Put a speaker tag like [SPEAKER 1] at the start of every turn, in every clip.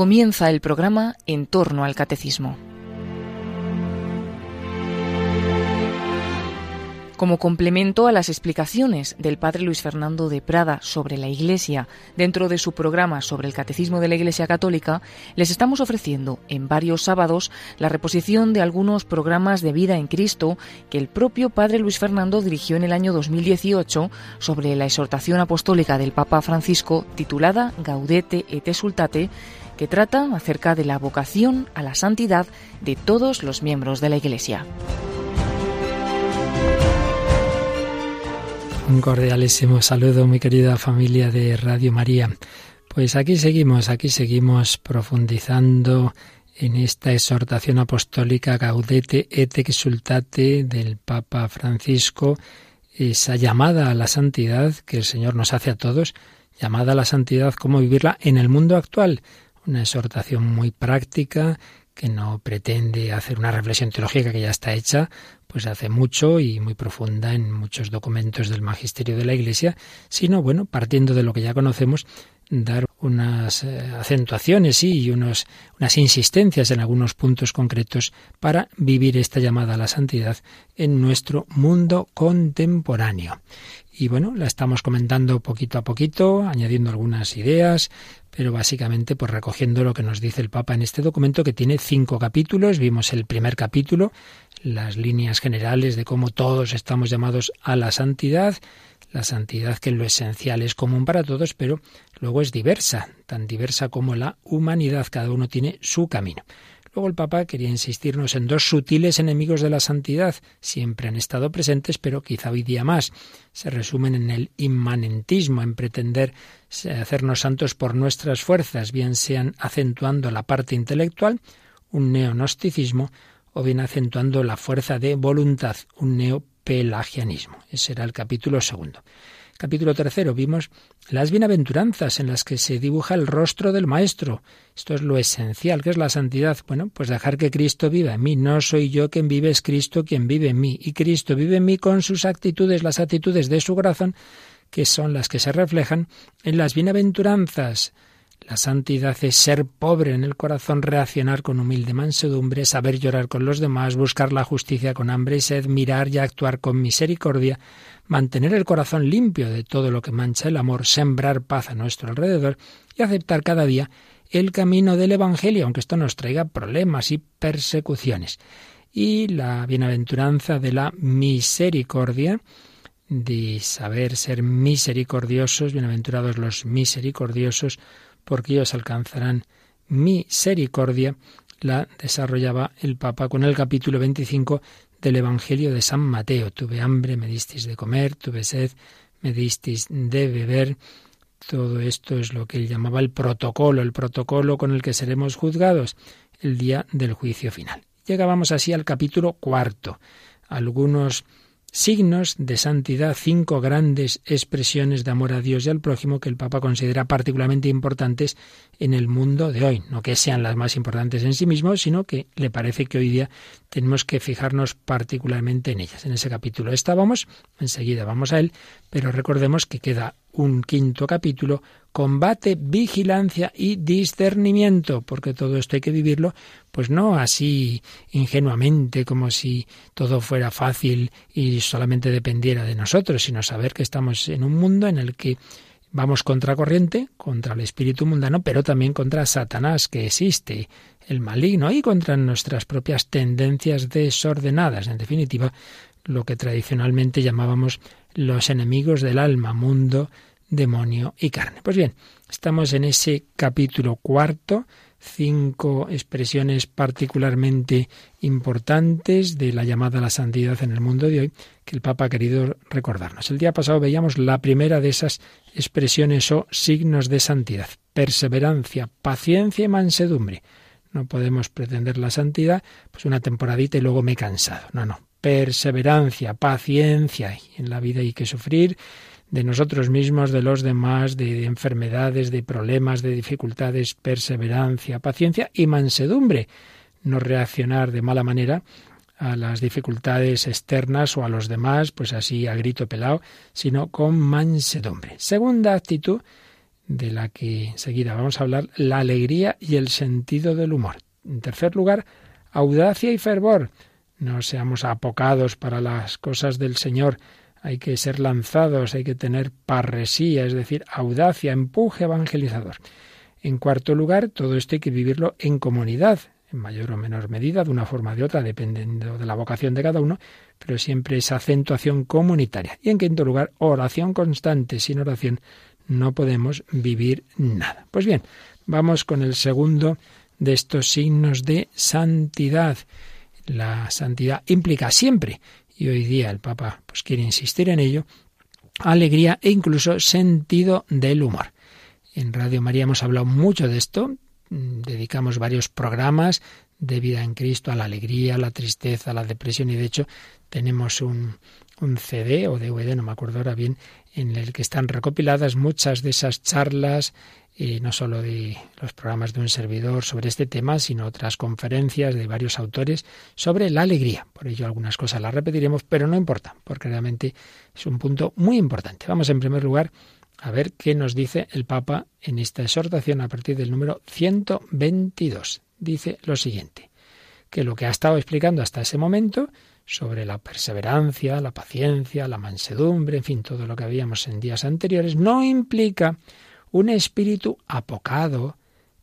[SPEAKER 1] Comienza el programa En torno al Catecismo. Como complemento a las explicaciones del padre Luis Fernando de Prada sobre la Iglesia dentro de su programa sobre el Catecismo de la Iglesia Católica, les estamos ofreciendo en varios sábados la reposición de algunos programas de vida en Cristo que el propio padre Luis Fernando dirigió en el año 2018 sobre la exhortación apostólica del Papa Francisco titulada Gaudete et Exultate que trata acerca de la vocación a la santidad de todos los miembros de la Iglesia.
[SPEAKER 2] Un cordialísimo saludo, mi querida familia de Radio María. Pues aquí seguimos, aquí seguimos profundizando en esta exhortación apostólica Gaudete et exultate del Papa Francisco, esa llamada a la santidad que el Señor nos hace a todos, llamada a la santidad, cómo vivirla en el mundo actual. Una exhortación muy práctica que no pretende hacer una reflexión teológica que ya está hecha, pues hace mucho y muy profunda en muchos documentos del magisterio de la Iglesia, sino, bueno, partiendo de lo que ya conocemos, dar unas eh, acentuaciones y unos, unas insistencias en algunos puntos concretos para vivir esta llamada a la santidad en nuestro mundo contemporáneo. Y bueno, la estamos comentando poquito a poquito, añadiendo algunas ideas, pero básicamente pues recogiendo lo que nos dice el Papa en este documento que tiene cinco capítulos. Vimos el primer capítulo, las líneas generales de cómo todos estamos llamados a la santidad, la santidad que en lo esencial es común para todos, pero luego es diversa, tan diversa como la humanidad, cada uno tiene su camino. Luego el Papa quería insistirnos en dos sutiles enemigos de la santidad, siempre han estado presentes, pero quizá hoy día más. Se resumen en el inmanentismo, en pretender hacernos santos por nuestras fuerzas, bien sean acentuando la parte intelectual, un neonosticismo, o bien acentuando la fuerza de voluntad, un neopelagianismo. Ese era el capítulo segundo. Capítulo tercero vimos las bienaventuranzas en las que se dibuja el rostro del Maestro. Esto es lo esencial, que es la santidad. Bueno, pues dejar que Cristo viva en mí. No soy yo quien vive, es Cristo quien vive en mí. Y Cristo vive en mí con sus actitudes, las actitudes de su corazón, que son las que se reflejan en las bienaventuranzas. La santidad es ser pobre en el corazón, reaccionar con humilde mansedumbre, saber llorar con los demás, buscar la justicia con hambre y sed, mirar y actuar con misericordia, mantener el corazón limpio de todo lo que mancha el amor, sembrar paz a nuestro alrededor y aceptar cada día el camino del Evangelio, aunque esto nos traiga problemas y persecuciones. Y la bienaventuranza de la misericordia, de saber ser misericordiosos, bienaventurados los misericordiosos, porque ellos alcanzarán misericordia, la desarrollaba el Papa con el capítulo 25 del Evangelio de San Mateo. Tuve hambre, me disteis de comer, tuve sed, me disteis de beber. Todo esto es lo que él llamaba el protocolo, el protocolo con el que seremos juzgados el día del juicio final. Llegábamos así al capítulo cuarto. Algunos signos de santidad, cinco grandes expresiones de amor a Dios y al prójimo que el Papa considera particularmente importantes en el mundo de hoy. No que sean las más importantes en sí mismos, sino que le parece que hoy día tenemos que fijarnos particularmente en ellas. En ese capítulo estábamos, enseguida vamos a él, pero recordemos que queda un quinto capítulo, combate, vigilancia y discernimiento, porque todo esto hay que vivirlo, pues no así ingenuamente, como si todo fuera fácil y solamente dependiera de nosotros, sino saber que estamos en un mundo en el que vamos contra corriente, contra el espíritu mundano, pero también contra Satanás, que existe, el maligno, y contra nuestras propias tendencias desordenadas. En definitiva, lo que tradicionalmente llamábamos los enemigos del alma, mundo, demonio y carne. Pues bien, estamos en ese capítulo cuarto, cinco expresiones particularmente importantes de la llamada a la santidad en el mundo de hoy que el Papa ha querido recordarnos. El día pasado veíamos la primera de esas expresiones o signos de santidad, perseverancia, paciencia y mansedumbre. No podemos pretender la santidad, pues una temporadita y luego me he cansado. No, no perseverancia, paciencia. En la vida hay que sufrir de nosotros mismos, de los demás, de, enfermedades, de problemas, de dificultades, perseverancia, paciencia y mansedumbre. No reaccionar de mala manera a las dificultades externas o a los demás, pues así a grito pelado, sino con mansedumbre. Segunda actitud de la que enseguida vamos a hablar, la alegría y el sentido del humor. En tercer lugar, audacia y fervor. No seamos apocados para las cosas del Señor. Hay que ser lanzados, hay que tener parresía, es decir, audacia, empuje evangelizador. En cuarto lugar, todo esto hay que vivirlo en comunidad, en mayor o menor medida, de una forma o de otra, dependiendo de la vocación de cada uno, pero siempre esa acentuación comunitaria. Y en quinto lugar, oración constante. Sin oración no podemos vivir nada. Pues bien, vamos con el segundo de estos signos de santidad. La santidad implica siempre, y hoy día el Papa pues quiere insistir en ello, alegría e incluso sentido del humor. En Radio María hemos hablado mucho de esto, Mm, dedicamos varios programas de vida en Cristo a la alegría, a la tristeza, a la depresión y de hecho tenemos un, un CD o DVD, no me acuerdo ahora bien, en el que están recopiladas muchas de esas charlas, eh, no solo de los programas de un servidor sobre este tema, sino otras conferencias de varios autores sobre la alegría. Por ello algunas cosas las repetiremos, pero no importa, porque realmente es un punto muy importante. Vamos en primer lugar a ver qué nos dice el Papa en esta exhortación a partir del número 122. Dice lo siguiente, que lo que ha estado explicando hasta ese momento sobre la perseverancia, la paciencia, la mansedumbre, en fin, todo lo que habíamos en días anteriores, no implica un espíritu apocado,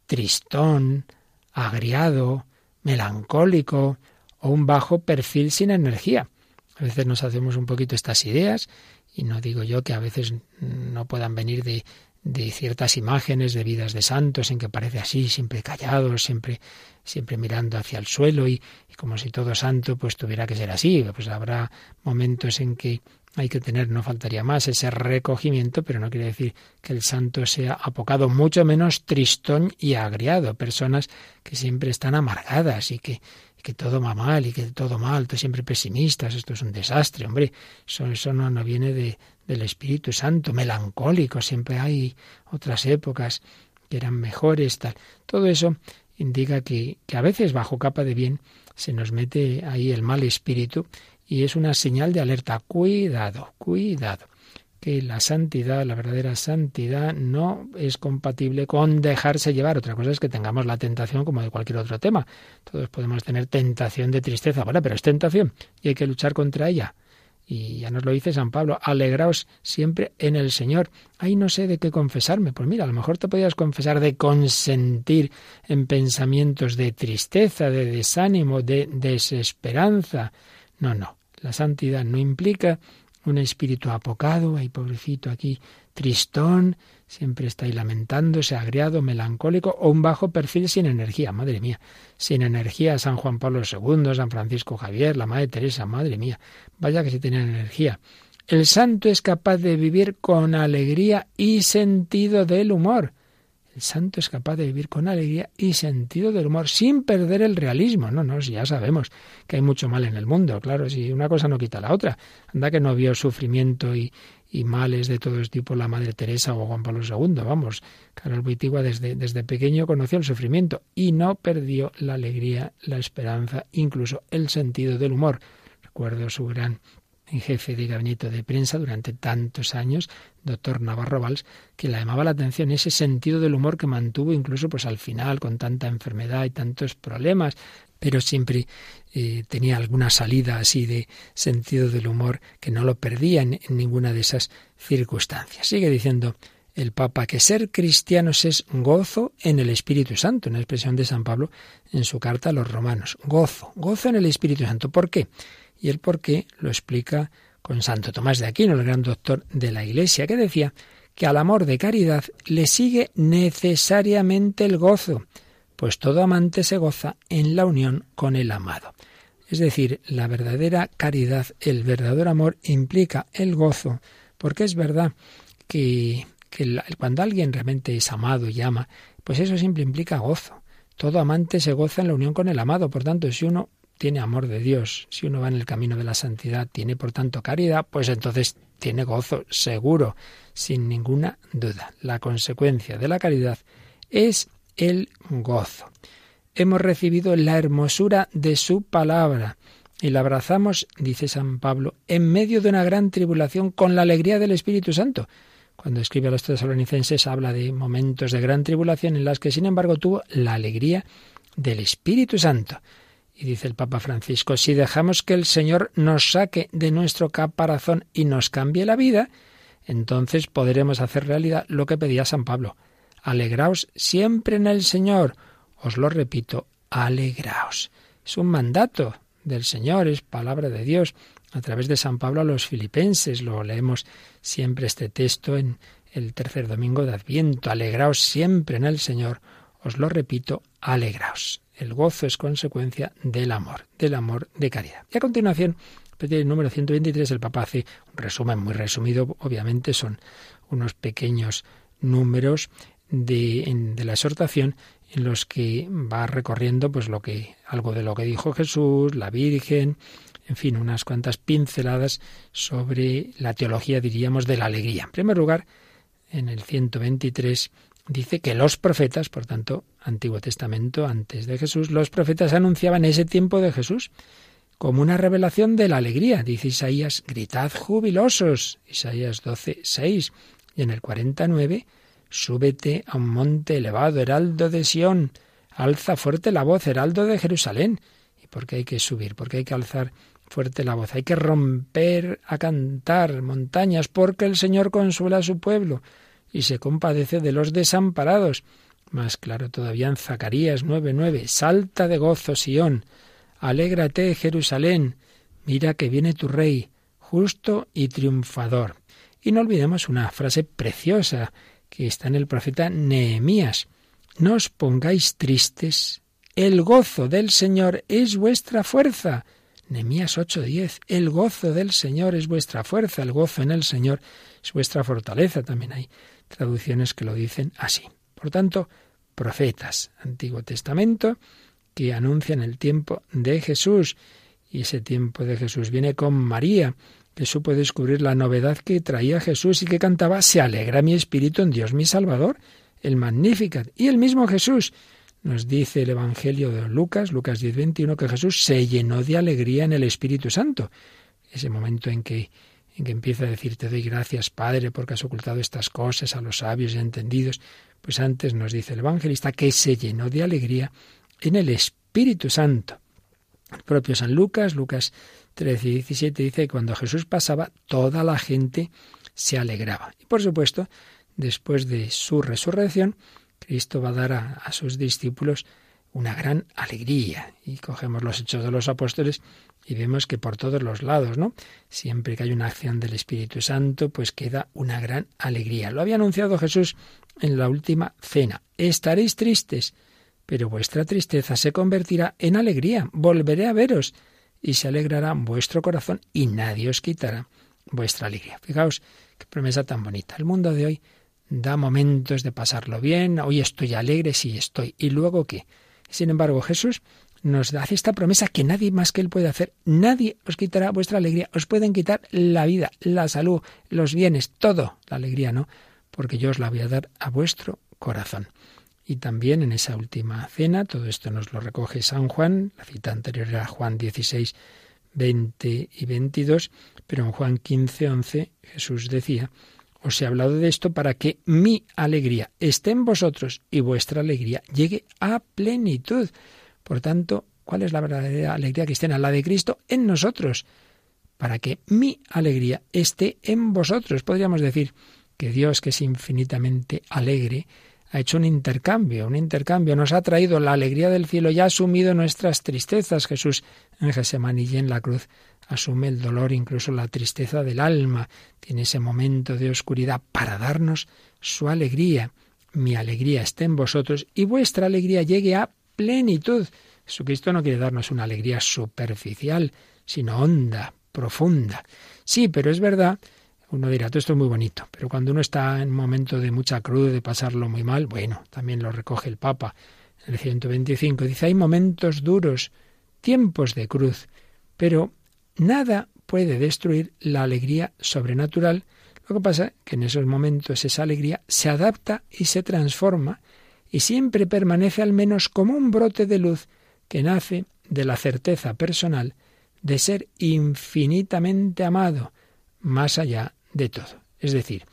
[SPEAKER 2] tristón, agriado, melancólico o un bajo perfil sin energía. A veces nos hacemos un poquito estas ideas y no digo yo que a veces no puedan venir de, de ciertas imágenes de vidas de santos en que parece así, siempre callado, siempre, siempre mirando hacia el suelo y, y, como si todo santo pues tuviera que ser así. Pues habrá momentos en que hay que tener, no faltaría más, ese recogimiento, pero no quiere decir que el santo sea apocado, mucho menos tristón y agriado, personas que siempre están amargadas y que que todo va mal y que todo mal, tú siempre pesimistas, esto es un desastre, hombre, eso, eso no, no viene de, del Espíritu Santo, melancólico, siempre hay otras épocas que eran mejores, tal. Todo eso indica que, que a veces bajo capa de bien se nos mete ahí el mal espíritu y es una señal de alerta. Cuidado, cuidado que la santidad, la verdadera santidad, no es compatible con dejarse llevar. Otra cosa es que tengamos la tentación como de cualquier otro tema. Todos podemos tener tentación de tristeza, bueno, pero es tentación y hay que luchar contra ella. Y ya nos lo dice San Pablo, alegraos siempre en el Señor. Ahí no sé de qué confesarme. Pues mira, a lo mejor te podías confesar de consentir en pensamientos de tristeza, de desánimo, de desesperanza. No, no. La santidad no implica un espíritu apocado, ay pobrecito aquí, tristón, siempre está ahí lamentándose, agriado, melancólico, o un bajo perfil sin energía, madre mía, sin energía, San Juan Pablo II, San Francisco Javier, la Madre Teresa, madre mía, vaya que si tienen energía. El santo es capaz de vivir con alegría y sentido del humor. El santo es capaz de vivir con alegría y sentido del humor sin perder el realismo. No, no, ya sabemos que hay mucho mal en el mundo, claro, si una cosa no quita la otra. Anda que no vio sufrimiento y, y males de todo tipo la Madre Teresa o Juan Pablo II. Vamos, Carol Buitigua desde, desde pequeño conoció el sufrimiento y no perdió la alegría, la esperanza, incluso el sentido del humor. Recuerdo su gran en jefe de gabinete de prensa durante tantos años, doctor Navarro Valls, que le llamaba la atención ese sentido del humor que mantuvo incluso pues al final con tanta enfermedad y tantos problemas, pero siempre eh, tenía alguna salida así de sentido del humor que no lo perdía en, en ninguna de esas circunstancias. Sigue diciendo el Papa que ser cristianos es gozo en el Espíritu Santo, una expresión de San Pablo en su carta a los romanos. Gozo, gozo en el Espíritu Santo. ¿Por qué? Y el por qué lo explica con Santo Tomás de Aquino, el gran doctor de la Iglesia, que decía que al amor de caridad le sigue necesariamente el gozo, pues todo amante se goza en la unión con el amado. Es decir, la verdadera caridad, el verdadero amor implica el gozo, porque es verdad que, cuando alguien realmente es amado y ama, pues eso siempre implica gozo. Todo amante se goza en la unión con el amado. Por tanto, si uno tiene amor de Dios, si uno va en el camino de la santidad, tiene por tanto caridad, pues entonces tiene gozo seguro, sin ninguna duda. La consecuencia de la caridad es el gozo. Hemos recibido la hermosura de su palabra y la abrazamos, dice San Pablo, en medio de una gran tribulación con la alegría del Espíritu Santo. cuando escribe a los tesalonicenses, habla de momentos de gran tribulación en las que, sin embargo, tuvo la alegría del Espíritu Santo. Y dice el Papa Francisco, si dejamos que el Señor nos saque de nuestro caparazón y nos cambie la vida, entonces podremos hacer realidad lo que pedía San Pablo. Alegraos siempre en el Señor. Os lo repito, alegraos. Es un mandato del Señor, es palabra de Dios a través de San Pablo a los filipenses. Lo leemos siempre este texto en el tercer domingo de Adviento. Alegraos siempre en el Señor. Os lo repito, alegraos. El gozo es consecuencia del amor, del amor de caridad. Y a continuación, el número 123, el Papa hace un resumen muy resumido, obviamente son unos pequeños números de, de la exhortación en los que va recorriendo pues lo que algo de lo que dijo Jesús, la Virgen, en fin, unas cuantas pinceladas sobre la teología, diríamos, de la alegría. En primer lugar, en el 123 dice que los profetas, por tanto, Antiguo Testamento, antes de Jesús, los profetas anunciaban ese tiempo de Jesús como una revelación de la alegría. Dice Isaías, gritad jubilosos. Isaías 12, 6. Y en el 49, súbete a un monte elevado, heraldo de Sión. Alza fuerte la voz, heraldo de Jerusalén. ¿Y por qué hay que subir? Porque hay que alzar fuerte la voz. Hay que romper a cantar montañas, porque el Señor consuela a su pueblo y se compadece de los desamparados. Más claro todavía en Zacarías 9:9, salta de gozo Sión, alégrate Jerusalén, mira que viene tu rey, justo y triunfador. Y no olvidemos una frase preciosa que está en el profeta Nehemías. No os pongáis tristes, el gozo del Señor es vuestra fuerza. Nehemías 8:10, el gozo del Señor es vuestra fuerza, el gozo en el Señor es vuestra fortaleza. También hay traducciones que lo dicen así. Por tanto, profetas, Antiguo Testamento, que anuncian el tiempo de Jesús. Y ese tiempo de Jesús viene con María, que supo descubrir la novedad que traía Jesús y que cantaba Se alegra mi espíritu en Dios mi Salvador, el Magnificat. Y el mismo Jesús nos dice el Evangelio de Lucas, Lucas 10:21, que Jesús se llenó de alegría en el Espíritu Santo. Ese momento en que en que empieza a decir, te doy gracias, Padre, porque has ocultado estas cosas a los sabios y entendidos, pues antes nos dice el evangelista que se llenó de alegría en el Espíritu Santo. El propio San Lucas, Lucas 13 y 17, dice que cuando Jesús pasaba, toda la gente se alegraba. Y por supuesto, después de su resurrección, Cristo va a dar a, a sus discípulos una gran alegría. Y cogemos los hechos de los apóstoles y vemos que por todos los lados, ¿no? Siempre que hay una acción del Espíritu Santo, pues queda una gran alegría. Lo había anunciado Jesús en la última cena. Estaréis tristes, pero vuestra tristeza se convertirá en alegría. Volveré a veros y se alegrará vuestro corazón y nadie os quitará vuestra alegría. Fijaos qué promesa tan bonita. El mundo de hoy da momentos de pasarlo bien. Hoy estoy alegre, sí estoy. ¿Y luego qué? Sin embargo, Jesús nos hace esta promesa que nadie más que Él puede hacer. Nadie os quitará vuestra alegría. Os pueden quitar la vida, la salud, los bienes, todo. La alegría no, porque yo os la voy a dar a vuestro corazón. Y también en esa última cena, todo esto nos lo recoge San Juan, la cita anterior era Juan 16, 20 y 22, pero en Juan 15, 11 Jesús decía, os he hablado de esto para que mi alegría esté en vosotros y vuestra alegría llegue a plenitud. Por tanto, ¿cuál es la verdadera alegría cristiana? La de Cristo en nosotros, para que mi alegría esté en vosotros. Podríamos decir que Dios, que es infinitamente alegre, ha hecho un intercambio, un intercambio, nos ha traído la alegría del cielo y ha asumido nuestras tristezas. Jesús en Gesemaní y en la cruz asume el dolor, incluso la tristeza del alma, tiene ese momento de oscuridad para darnos su alegría. Mi alegría esté en vosotros y vuestra alegría llegue a plenitud. Jesucristo no quiere darnos una alegría superficial, sino honda, profunda. Sí, pero es verdad, uno dirá, todo esto es muy bonito, pero cuando uno está en un momento de mucha cruz, de pasarlo muy mal, bueno, también lo recoge el Papa en el 125, dice, hay momentos duros, tiempos de cruz, pero nada puede destruir la alegría sobrenatural. Lo que pasa es que en esos momentos esa alegría se adapta y se transforma y siempre permanece al menos como un brote de luz que nace de la certeza personal de ser infinitamente amado más allá de todo. Es decir,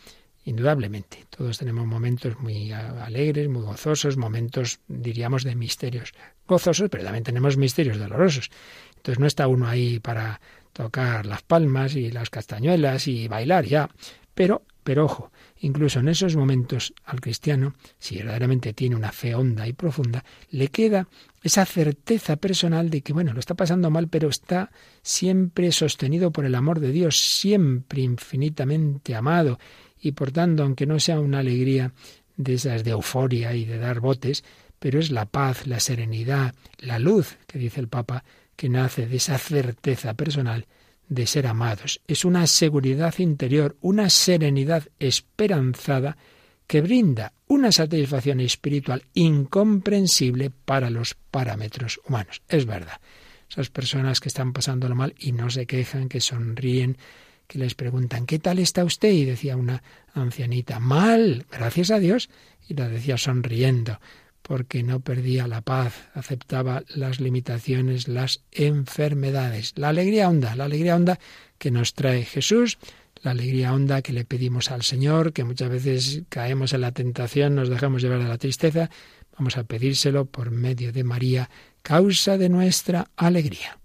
[SPEAKER 3] indudablemente. Todos tenemos momentos muy alegres, muy gozosos, momentos, diríamos, de misterios gozosos, pero también tenemos misterios dolorosos. Entonces no está uno ahí para tocar las palmas y las castañuelas y bailar ya. Pero, pero ojo, incluso en esos momentos al cristiano, si verdaderamente tiene una fe honda y profunda, le queda esa certeza personal de que, bueno, lo está pasando mal, pero está siempre sostenido por el amor de Dios, siempre infinitamente amado, y por tanto, aunque no sea una alegría de esas de euforia y de dar botes, pero es la paz, la serenidad, la luz, que dice el Papa, que nace de esa certeza personal de ser amados. Es una seguridad interior, una serenidad esperanzada que brinda una satisfacción espiritual incomprensible para los parámetros humanos. Es verdad. Esas personas que están pasándolo mal y no se quejan, que sonríen, que les preguntan ¿qué tal está usted? y decía una ancianita, mal, gracias a Dios, y la decía sonriendo porque no perdía la paz, aceptaba las limitaciones, las enfermedades. La alegría honda, la alegría honda que nos trae Jesús, la alegría honda que le pedimos al Señor, que muchas veces caemos en la tentación, nos dejamos llevar de la tristeza, vamos a pedírselo por medio de María, causa de nuestra alegría.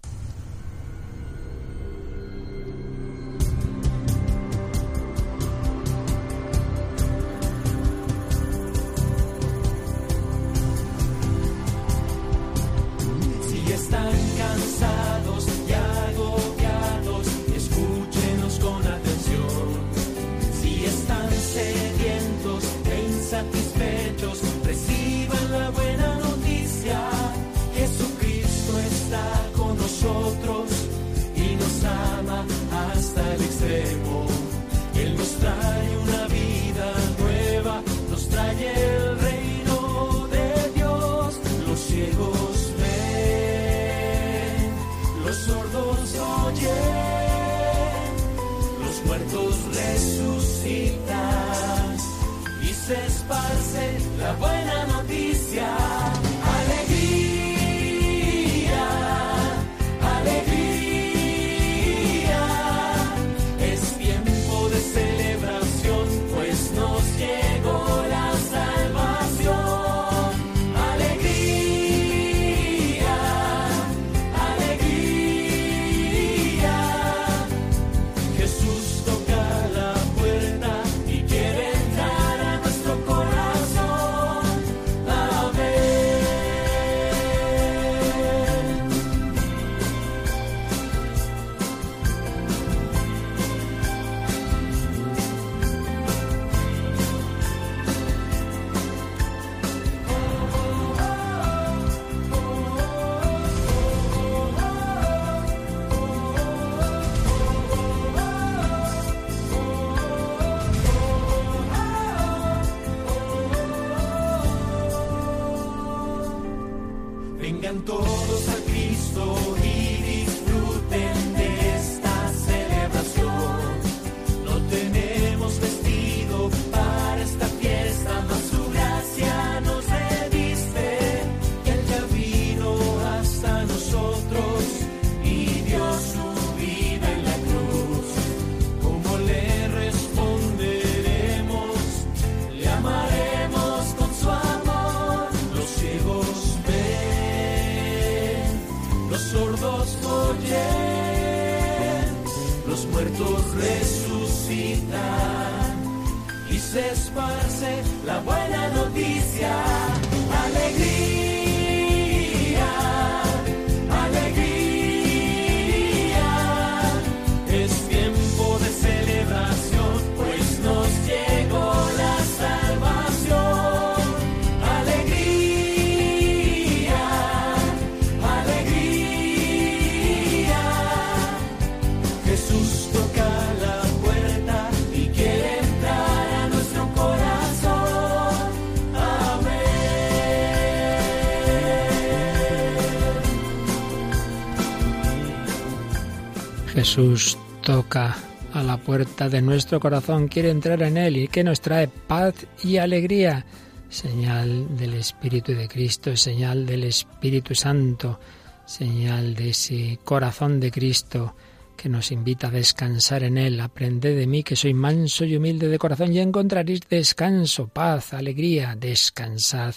[SPEAKER 3] Jesús toca a la puerta de nuestro corazón, quiere entrar en él y que nos trae paz y alegría. Señal del Espíritu de Cristo, señal del Espíritu Santo, señal de ese corazón de Cristo
[SPEAKER 2] que nos invita a descansar en Él. Aprended de mí que soy manso y humilde de corazón y encontraréis descanso, paz, alegría. Descansad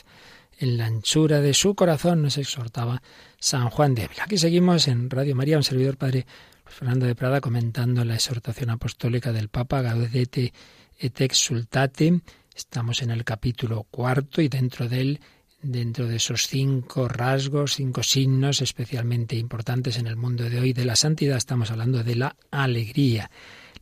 [SPEAKER 2] en la anchura de su corazón, nos exhortaba San Juan de Ávila. Aquí seguimos en Radio María, un servidor Padre Fernando de Prada comentando la exhortación apostólica del Papa Gaudete et exultate. Estamos en el capítulo cuarto y dentro de él dentro de esos cinco rasgos, cinco signos especialmente importantes en el mundo de hoy de la santidad, estamos hablando de la alegría.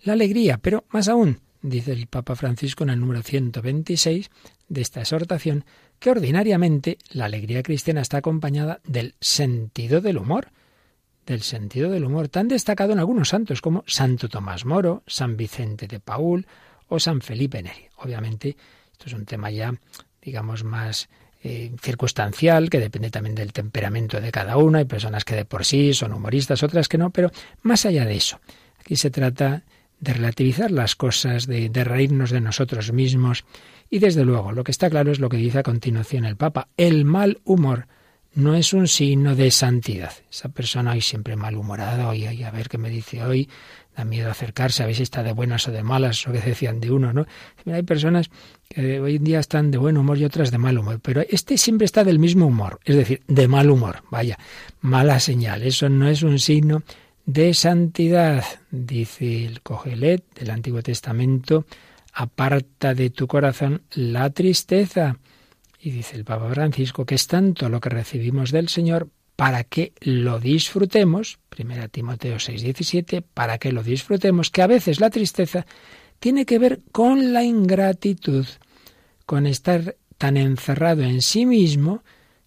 [SPEAKER 2] La alegría, pero más aún, dice el Papa Francisco en el número 126 de esta exhortación, que ordinariamente la alegría cristiana está acompañada del sentido del humor, del sentido del humor, tan destacado en algunos santos como Santo Tomás Moro, San Vicente de Paul o San Felipe Neri. Obviamente, esto es un tema ya, digamos, más eh, circunstancial, que depende también del temperamento de cada uno. Hay personas que de por sí son humoristas, otras que no, pero más allá de eso, aquí se trata de relativizar las cosas, de, de reírnos de nosotros mismos. Y desde luego, lo que está claro es lo que dice a continuación el Papa. El mal humor no es un signo de santidad. Esa persona hoy siempre malhumorada, hoy, a ver qué me dice hoy, da miedo acercarse, a ver si está de buenas o de malas, o que decían de uno, ¿no? hay personas que hoy en día están de buen humor y otras de mal humor, pero este siempre está del mismo humor, es decir, de mal humor, vaya, mala señal, eso no es un signo de santidad, dice el Cogelet del Antiguo Testamento, aparta de tu corazón la tristeza. Y dice el Papa Francisco que es tanto lo que recibimos del Señor para que lo disfrutemos, 1 Timoteo 6:17, para que lo disfrutemos, que a veces la tristeza tiene que ver con la ingratitud, con estar tan encerrado en sí mismo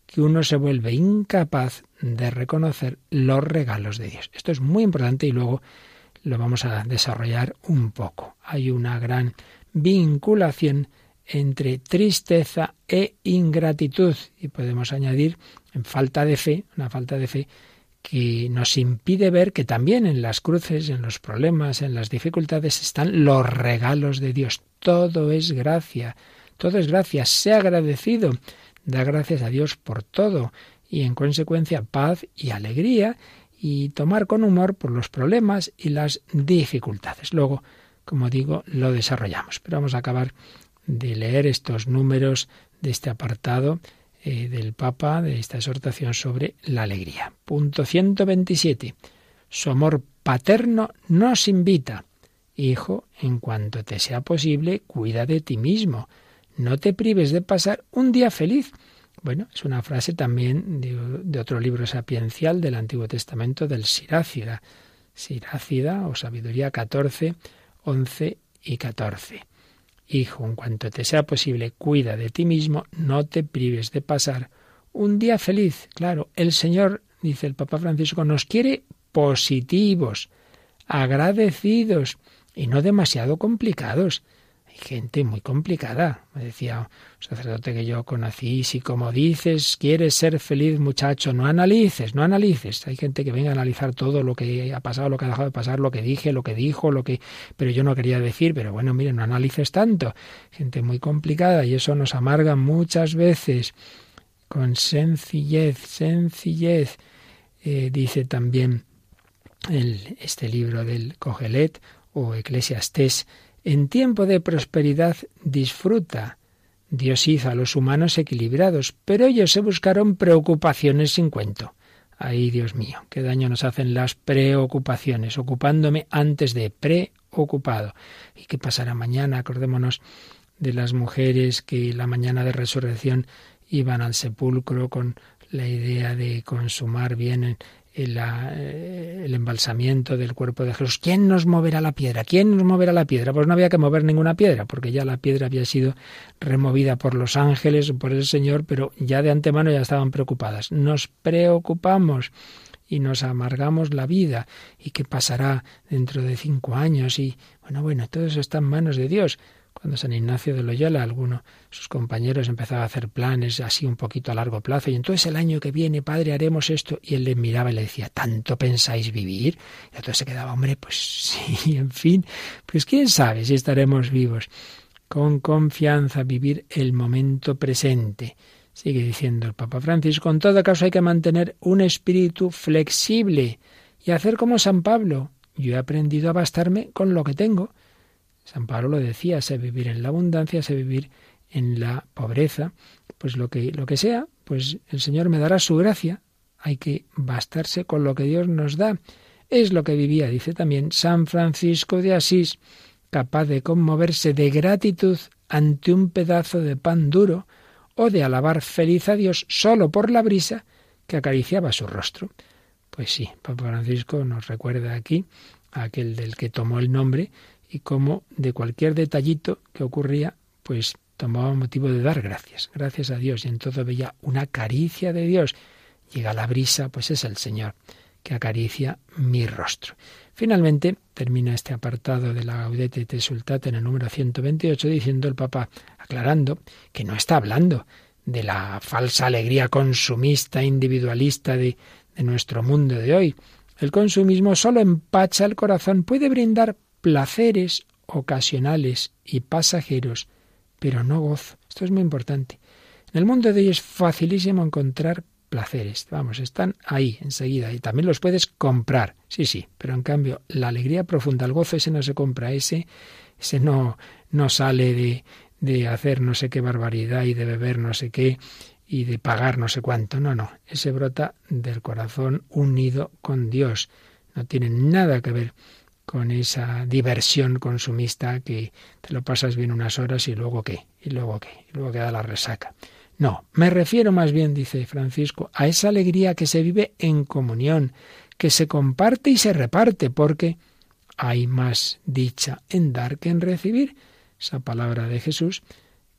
[SPEAKER 2] que uno se vuelve incapaz de reconocer los regalos de Dios. Esto es muy importante y luego lo vamos a desarrollar un poco. Hay una gran vinculación entre tristeza e ingratitud y podemos añadir en falta de fe, una falta de fe que nos impide ver que también en las cruces, en los problemas, en las dificultades están los regalos de Dios. Todo es gracia, todo es gracia. Sea agradecido, da gracias a Dios por todo y en consecuencia paz y alegría y tomar con humor por los problemas y las dificultades. Luego, como digo, lo desarrollamos. Pero vamos a acabar de leer estos números de este apartado eh, del Papa, de esta exhortación sobre la alegría. Punto 127. Su amor paterno nos invita. Hijo, en cuanto te sea posible, cuida de ti mismo. No te prives de pasar un día feliz. Bueno, es una frase también de, otro libro sapiencial del Antiguo Testamento del Sirácida. Sirácida o Sabiduría 14, 11 y 14. Hijo, en cuanto te sea posible, cuida de ti mismo, no te prives de pasar un día feliz. Claro, el Señor, dice el Papa Francisco, nos quiere positivos, agradecidos y no demasiado complicados gente muy complicada. Me decía un sacerdote que yo conocí, si como dices quieres ser feliz muchacho, no analices, no analices. Hay gente que venga a analizar todo lo que ha pasado, lo que ha dejado de pasar, lo que dije, lo que dijo, lo que... Pero yo no quería decir, pero bueno, mire, no analices tanto. Gente muy complicada y eso nos amarga muchas veces. Con sencillez, sencillez, eh, dice también el, este libro del Cogelet o Eclesiastés, en tiempo de prosperidad disfruta. Dios hizo a los humanos equilibrados, pero ellos se buscaron preocupaciones sin cuento. Ay, Dios mío, qué daño nos hacen las preocupaciones, ocupándome antes de preocupado. ¿Y qué pasará mañana? Acordémonos de las mujeres que la mañana de resurrección iban al sepulcro con la idea de consumar bien eh, el, embalsamiento del cuerpo de Jesús. ¿Quién nos moverá la piedra? ¿Quién nos moverá la piedra? Pues no había que mover ninguna piedra, porque ya la piedra había sido removida por los ángeles por el Señor, pero ya de antemano ya estaban preocupadas. Nos preocupamos y nos amargamos la vida. ¿Y qué pasará dentro de cinco años? Y bueno, bueno, todo eso está en manos de Dios. Cuando San Ignacio de Loyola, alguno de sus compañeros empezaba a hacer planes así un poquito a largo plazo, y entonces el año que viene, padre, haremos esto, y él le miraba y le decía, ¿tanto pensáis vivir? Y entonces se quedaba, hombre, pues sí, en fin, pues quién sabe si estaremos vivos. Con confianza vivir el momento presente. Sigue diciendo el Papa Francisco, en todo caso hay que mantener un espíritu flexible y hacer como San Pablo, yo he aprendido a bastarme con lo que tengo. San Pablo lo decía, sé vivir en la abundancia, sé vivir en la pobreza, pues lo que, lo que sea, pues el Señor me dará su gracia. Hay que bastarse con lo que Dios nos da. Es lo que vivía, dice también San Francisco de Asís, capaz de conmoverse de gratitud ante un pedazo de pan duro o de alabar feliz a Dios solo por la brisa que acariciaba su rostro. Pues sí, Papa Francisco nos recuerda aquí a aquel del que tomó el nombre y cómo de cualquier detallito que ocurría, pues tomaba motivo de dar gracias, gracias a Dios, y en todo veía una caricia de Dios. Llega la brisa, pues es el Señor que acaricia mi rostro. Finalmente termina este apartado de la Gaudete te Sultate en el número 128 diciendo el Papa, aclarando que no está hablando de la falsa alegría consumista, individualista de, de nuestro mundo de hoy. El consumismo solo empacha el corazón, puede brindar placeres ocasionales y pasajeros, pero no gozo. Esto es muy importante. En el mundo de hoy es facilísimo encontrar placeres. Vamos, están ahí enseguida y también los puedes comprar. Sí, sí, pero en cambio la alegría profunda, el gozo ese no se compra, ese, ese no, no sale de, de hacer no sé qué barbaridad y de beber no sé qué y de pagar no sé cuánto. No, no, ese brota del corazón unido con Dios. No tiene nada que ver con esa diversión consumista que te lo pasas bien unas horas y luego qué, y luego qué, y luego queda la resaca. No, me refiero más bien, dice Francisco, a esa alegría que se vive en comunión, que se comparte y se reparte, porque hay más dicha en dar que en recibir. Esa palabra de Jesús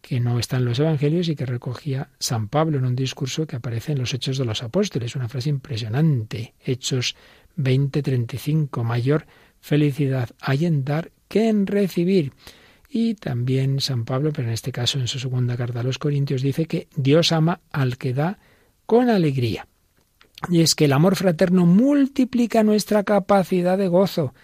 [SPEAKER 2] que no está en los Evangelios y que recogía San Pablo en un discurso que aparece en los Hechos de los Apóstoles. Una frase impresionante. Hechos 20:35. Mayor felicidad hay en dar que en recibir. Y también San Pablo, pero en este caso en su segunda carta a los Corintios, dice que Dios ama al que da con alegría. Y es que el amor fraterno multiplica nuestra capacidad de gozo,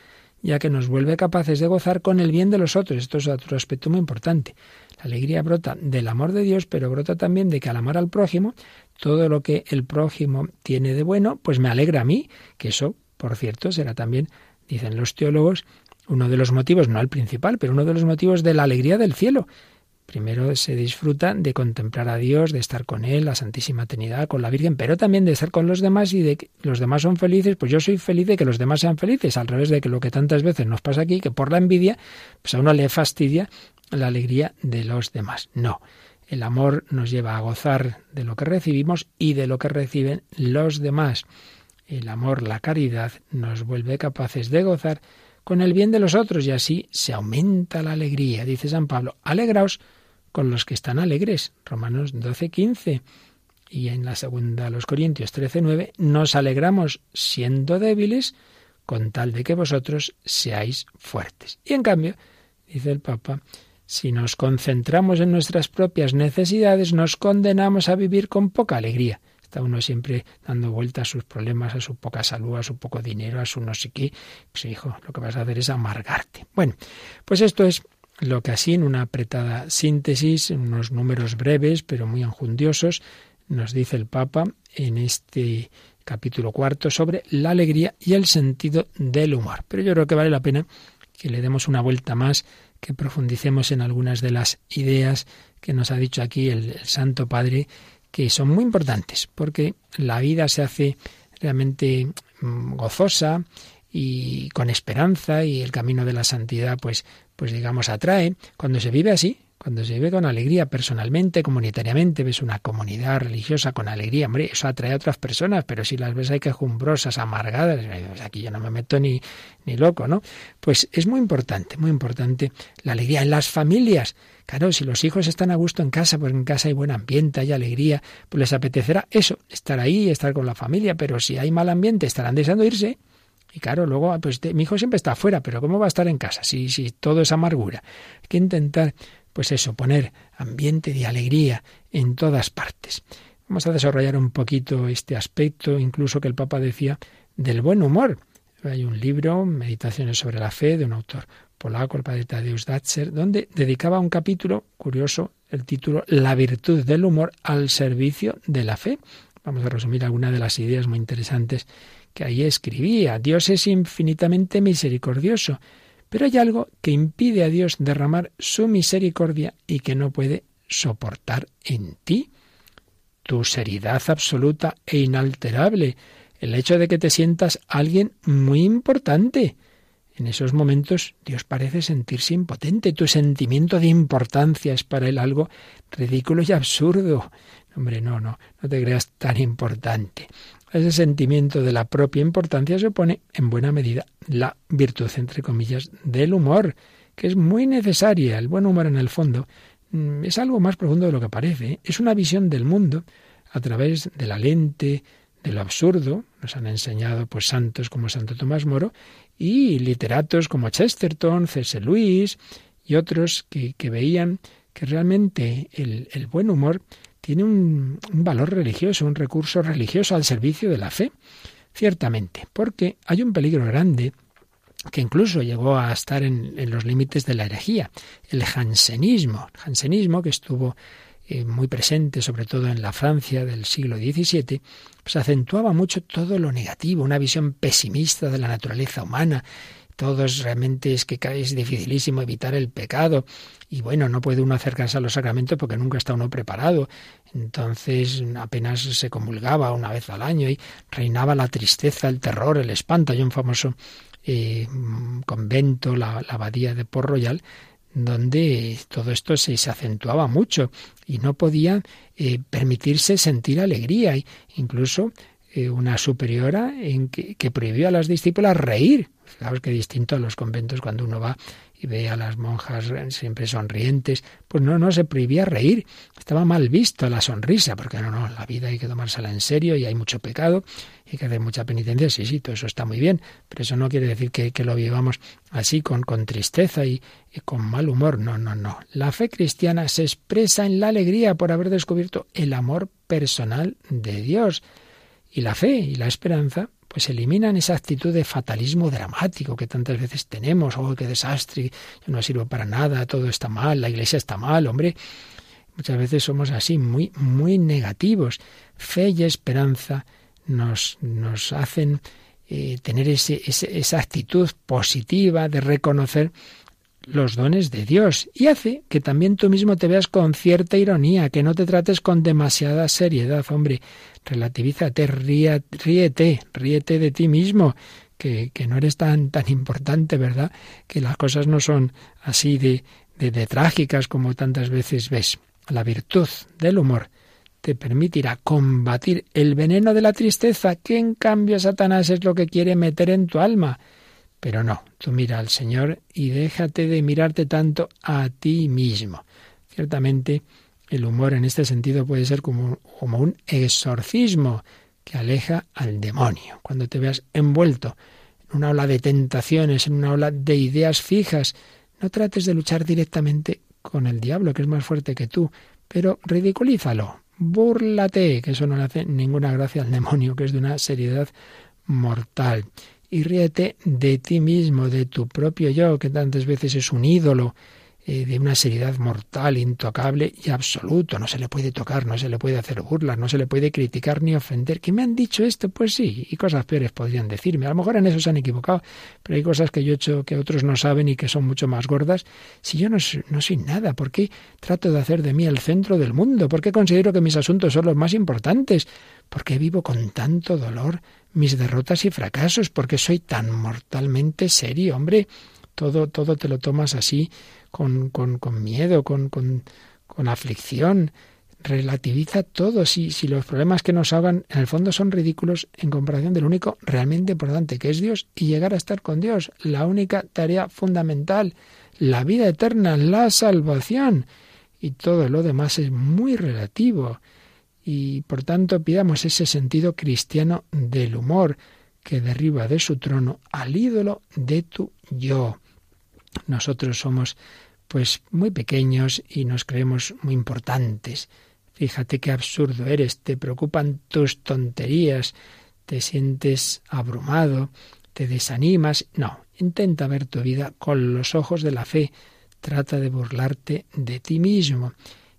[SPEAKER 2] ya que nos vuelve capaces de gozar con el bien de los otros. Esto es otro aspecto muy importante. La alegría brota del amor de Dios, pero brota también de que al amar al prójimo, todo lo que el prójimo tiene de bueno, pues me alegra a mí, que eso, por cierto, será también, dicen los teólogos, uno de los motivos, no el principal, pero uno de los motivos de la alegría del cielo. Primero se disfruta de contemplar a Dios, de estar con Él, la Santísima Trinidad, con la Virgen, pero también de estar con los demás y de que los demás son felices, pues yo soy feliz de que los demás sean felices, al revés de que lo que tantas veces nos pasa aquí, que por la envidia, pues a uno le fastidia la alegría de los demás. No, el amor nos lleva a gozar de lo que recibimos y de lo que reciben los demás. El amor, la caridad, nos vuelve capaces de gozar con el bien de los otros y así se aumenta la alegría. Dice San Pablo, alegraos con los que están alegres. Romanos 12, 15. Y en la segunda, los Corintios 13, 9, nos alegramos siendo débiles con tal de que vosotros seáis fuertes. Y en cambio, dice el Papa, si nos concentramos en nuestras propias necesidades, nos condenamos a vivir con poca alegría. Está uno siempre dando vueltas a sus problemas, a su poca salud, a su poco dinero, a su no sé qué. Pues hijo, lo que vas a hacer es amargarte. Bueno, pues esto es lo que así en una apretada síntesis, en unos números breves pero muy enjundiosos, nos dice el Papa en este capítulo cuarto sobre la alegría y el sentido del humor. Pero yo creo que vale la pena que le demos una vuelta más, que profundicemos en algunas de las ideas que nos ha dicho aquí el, el Santo Padre que son muy importantes, porque la vida se hace realmente mm, gozosa y con esperanza y el camino de la santidad pues pues digamos atrae cuando se vive así cuando se vive con alegría personalmente, comunitariamente, ves una comunidad religiosa con alegría, hombre, eso atrae a otras personas, pero si las ves hay quejumbrosas, amargadas, pues aquí yo no me meto ni, ni loco, ¿no? Pues es muy importante, muy importante la alegría en las familias. Claro, si los hijos están a gusto en casa, pues en casa hay buen ambiente, hay alegría, pues les apetecerá eso, estar ahí, estar con la familia, pero si hay mal ambiente, estarán deseando irse. Y claro, luego, pues mi hijo siempre está afuera, pero ¿cómo va a estar en casa si, si todo es amargura? Hay que intentar pues eso, poner ambiente de alegría en todas partes. Vamos a desarrollar un poquito este aspecto, incluso que el Papa decía, del buen humor. Hay un libro, Meditaciones sobre la Fe, de un autor polaco, el padre Tadeusz Datzer, donde dedicaba un capítulo, curioso, el título La virtud del humor al servicio de la fe. Vamos a resumir algunas de las ideas muy interesantes que ahí escribía. Dios es infinitamente misericordioso, pero hay algo que impide a Dios derramar su misericordia y que no puede soportar en ti. Tu seriedad absoluta e inalterable, el hecho de que te sientas alguien muy importante. En esos momentos Dios parece sentirse impotente. Tu sentimiento de importancia es para Él algo ridículo y absurdo. Hombre, no, no, no te creas tan importante. Ese sentimiento de la propia importancia se opone en buena medida la virtud, entre comillas, del humor, que es muy necesaria. El buen humor, en el fondo, mm, es algo más profundo de lo que parece. ¿eh? Es una visión del mundo a través de la lente, de lo absurdo, nos han enseñado pues santos como Santo Tomás Moro y literatos como Chesterton, C.S. Lewis y otros que, veían que realmente el, buen humor tiene un, valor religioso, un recurso religioso al servicio de la fe, ciertamente, porque hay un peligro grande que incluso llegó a estar en, en los límites de la herejía, el jansenismo, el jansenismo que estuvo eh, muy presente, sobre todo en la Francia del siglo XVII, pues acentuaba mucho todo lo negativo, una visión pesimista de la naturaleza humana. Todos realmente es que es dificilísimo evitar el pecado y bueno, no puede uno acercarse a los sacramentos porque nunca está uno preparado. Entonces apenas se comulgaba una vez al año y reinaba la tristeza, el terror, el espanto. Hay un famoso eh, convento, la, la abadía de Port Royal, donde todo esto se, acentuaba mucho y no podía eh, permitirse sentir alegría. Incluso eh, una superiora en que, que, prohibió a las discípulas reír. Fijaos que distinto a los conventos cuando uno va y ve a las monjas siempre sonrientes, pues no, no se prohibía reír, estaba mal visto la sonrisa, porque no, no, la vida hay que tomársela en serio y hay mucho pecado, y que hacer mucha penitencia, sí, sí, todo eso está muy bien, pero eso no quiere decir que, lo vivamos así con, con tristeza y, y con mal humor, no, no, no. La fe cristiana se expresa en la alegría por haber descubierto el amor personal de Dios. Y la fe y la esperanza pues eliminan esa actitud de fatalismo dramático que tantas veces tenemos, oh, qué desastre, yo no sirvo para nada, todo está mal, la iglesia está mal, hombre. Muchas veces somos así, muy, muy negativos. Fe y esperanza nos, nos hacen eh, tener ese, esa actitud positiva de reconocer los dones de Dios y hace que también tú mismo te veas con cierta ironía, que no te trates con demasiada seriedad, hombre, relativízate, ríete, ríete de ti mismo, que, no eres tan, tan importante, ¿verdad? Que las cosas no son así de, de trágicas como tantas veces ves. La virtud del humor te permitirá combatir el veneno de la tristeza, que en cambio Satanás es lo que quiere meter en tu alma. Pero no, tú mira al Señor y déjate de mirarte tanto a ti mismo. Ciertamente, el humor en este sentido puede ser como, como un exorcismo que aleja al demonio. Cuando te veas envuelto en una ola de tentaciones, en una ola de ideas fijas, no trates de luchar directamente con el diablo, que es más fuerte que tú, pero ridiculízalo, búrlate, que eso no le hace ninguna gracia al demonio, que es de una seriedad mortal y ríete de ti mismo, de tu propio yo, que tantas veces es un ídolo eh, de una seriedad mortal, intocable y absoluto. No se le puede tocar, no se le puede hacer burlas, no se le puede criticar ni ofender. ¿Que me han dicho esto? Pues sí, y cosas peores podrían decirme. A lo mejor en eso se han equivocado, pero hay cosas que yo he hecho que otros no saben y que son mucho más gordas. Si yo no, no soy nada, ¿por qué trato de hacer de mí el centro del mundo? ¿Por qué considero que mis asuntos son los más importantes? ¿Por qué vivo con tanto dolor? mis derrotas y fracasos, porque soy tan mortalmente serio, hombre. Todo, todo te lo tomas así, con, con, con miedo, con, con, con aflicción. Relativiza todo. Si, si los problemas que nos hagan, en el fondo, son ridículos en comparación del único realmente importante, que es Dios, y llegar a estar con Dios, la única tarea fundamental, la vida eterna, la salvación. Y todo lo demás es muy relativo y por tanto pidamos ese sentido cristiano del humor que derriba de su trono al ídolo de tu yo. Nosotros somos pues muy pequeños y nos creemos muy importantes. Fíjate qué absurdo eres, te preocupan tus tonterías, te sientes abrumado, te desanimas. No, intenta ver tu vida con los ojos de la fe, trata de burlarte de ti mismo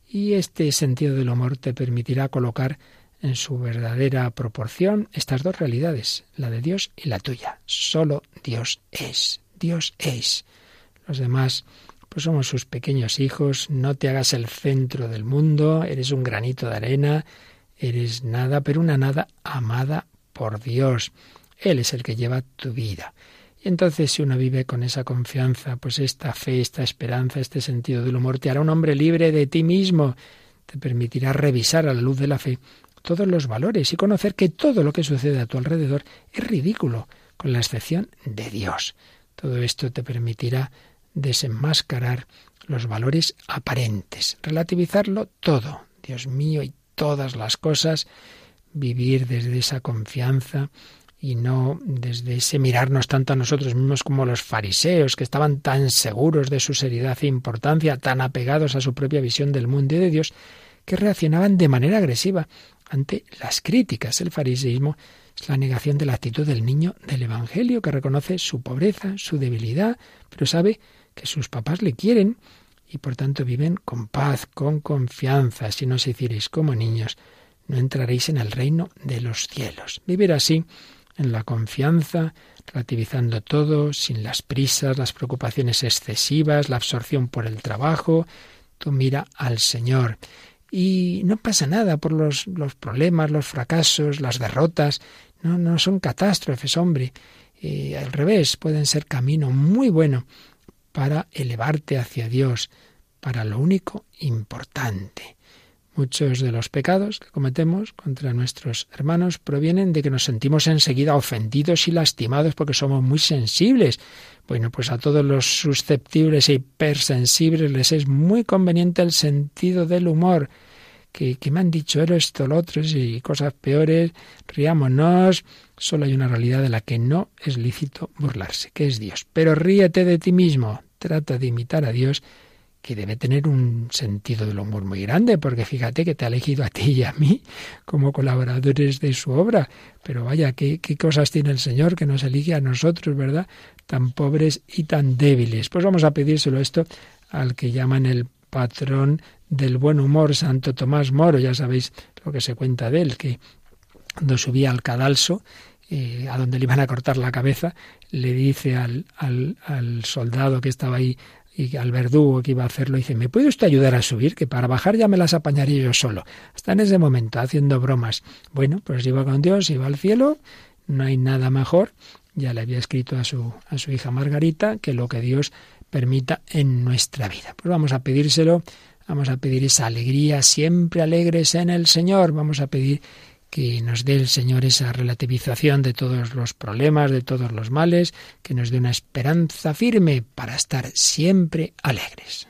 [SPEAKER 2] y este sentido del humor te permitirá colocar en su verdadera proporción estas dos realidades, la de Dios y la tuya. Solo Dios es. Dios es. Los demás, pues somos sus pequeños hijos. No te hagas el centro del mundo. Eres un granito de arena. Eres nada, pero una nada amada por Dios. Él es el que lleva tu vida. Y entonces si uno vive con esa confianza, pues esta fe, esta esperanza, este sentido del humor, te hará un hombre libre de ti mismo, te permitirá revisar a la luz de la fe todos los valores y conocer que todo lo que sucede a tu alrededor es ridículo, con la excepción de Dios. Todo esto te permitirá desenmascarar los valores aparentes, relativizarlo todo, Dios mío, y todas las cosas, vivir desde esa confianza y no desde ese mirarnos tanto a nosotros mismos como los fariseos, que estaban tan seguros de su seriedad e importancia, tan apegados a su propia visión del mundo y de Dios, que reaccionaban de manera agresiva ante las críticas. El fariseísmo es la negación de la actitud del niño del Evangelio, que reconoce su pobreza, su debilidad, pero sabe que sus papás le quieren y por tanto viven con paz, con confianza. Si no os hicierais como niños, no entraréis en el reino de los cielos. Vivir así en la confianza, relativizando todo, sin las prisas, las preocupaciones excesivas, la absorción por el trabajo. Tú mira al Señor. Y no pasa nada por los, los problemas, los fracasos, las derrotas. No, no son catástrofes, hombre. Eh, al revés, pueden ser camino muy bueno para elevarte hacia Dios, para lo único importante. Muchos de los pecados que cometemos contra nuestros hermanos provienen de que nos sentimos enseguida ofendidos y lastimados porque somos muy sensibles. Bueno, pues a todos los susceptibles e hipersensibles les es muy conveniente el sentido del humor. Que, que me han dicho esto, lo otro, y cosas peores, riámonos. Solo hay una realidad de la que no es lícito burlarse, que es Dios. Pero ríete de ti mismo, trata de imitar a Dios que debe tener un sentido del humor muy grande, porque fíjate que te ha elegido a ti y a mí como colaboradores de su obra. Pero vaya, qué, qué cosas tiene el Señor que nos elige a nosotros, ¿verdad? Tan pobres y tan débiles. Pues vamos a pedírselo esto al que llaman el patrón del buen humor, Santo Tomás Moro. Ya sabéis lo que se cuenta de él, que cuando subía al cadalso, eh, a donde le iban a cortar la cabeza, le dice al, al, al soldado que estaba ahí y al verdugo que iba a hacerlo dice, ¿me puede usted ayudar a subir? Que para bajar ya me las apañaría yo solo. Hasta en ese momento, haciendo bromas. Bueno, pues iba con Dios, iba al cielo, no hay nada mejor. Ya le había escrito a su, a su hija Margarita que lo que Dios permita en nuestra vida. Pues vamos a pedírselo, vamos a pedir esa alegría, siempre alegres en el Señor, vamos a pedir que nos dé el Señor esa relativización de todos los problemas, de todos los males, que nos dé una esperanza firme para estar siempre alegres.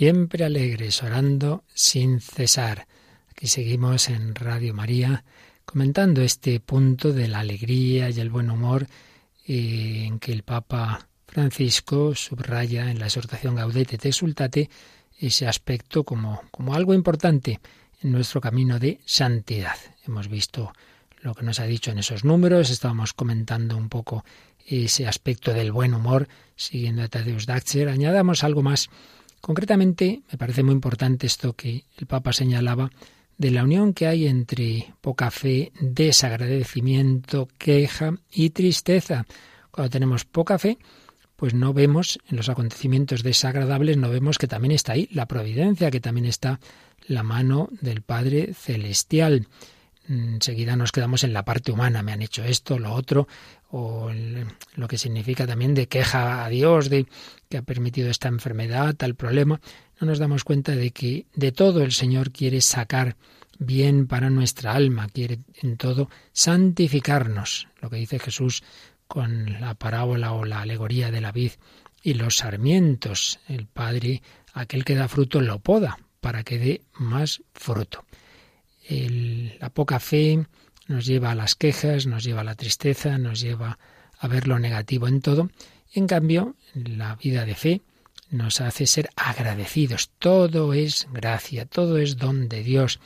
[SPEAKER 2] Siempre alegres, orando sin cesar. Aquí seguimos en Radio María comentando este punto de la alegría y el buen humor eh, en que el Papa Francisco subraya en la exhortación Gaudete te exultate ese aspecto como, como algo importante en nuestro camino de santidad. Hemos visto lo que nos ha dicho en esos números, estábamos comentando un poco ese aspecto del buen humor, siguiendo a Tadeusz Daxer. Añadamos algo más. Concretamente, me parece muy importante esto que el Papa señalaba de la unión que hay entre poca fe, desagradecimiento, queja y tristeza. Cuando tenemos poca fe, pues no vemos en los acontecimientos desagradables, no vemos que también está ahí la providencia, que también está la mano del Padre Celestial. Enseguida nos quedamos en la parte humana, me han hecho esto, lo otro, o lo que significa también de queja a Dios, de que ha permitido esta enfermedad, tal problema. No nos damos cuenta de que de todo el Señor quiere sacar bien para nuestra alma, quiere en todo santificarnos. Lo que dice Jesús con la parábola o la alegoría de la vid y los sarmientos. El Padre, aquel que da fruto, lo poda para que dé más fruto. la poca fe nos lleva a las quejas, nos lleva a la tristeza, nos lleva a ver lo negativo en todo. En cambio, la vida de fe nos hace ser agradecidos. Todo es gracia, todo es don de Dios.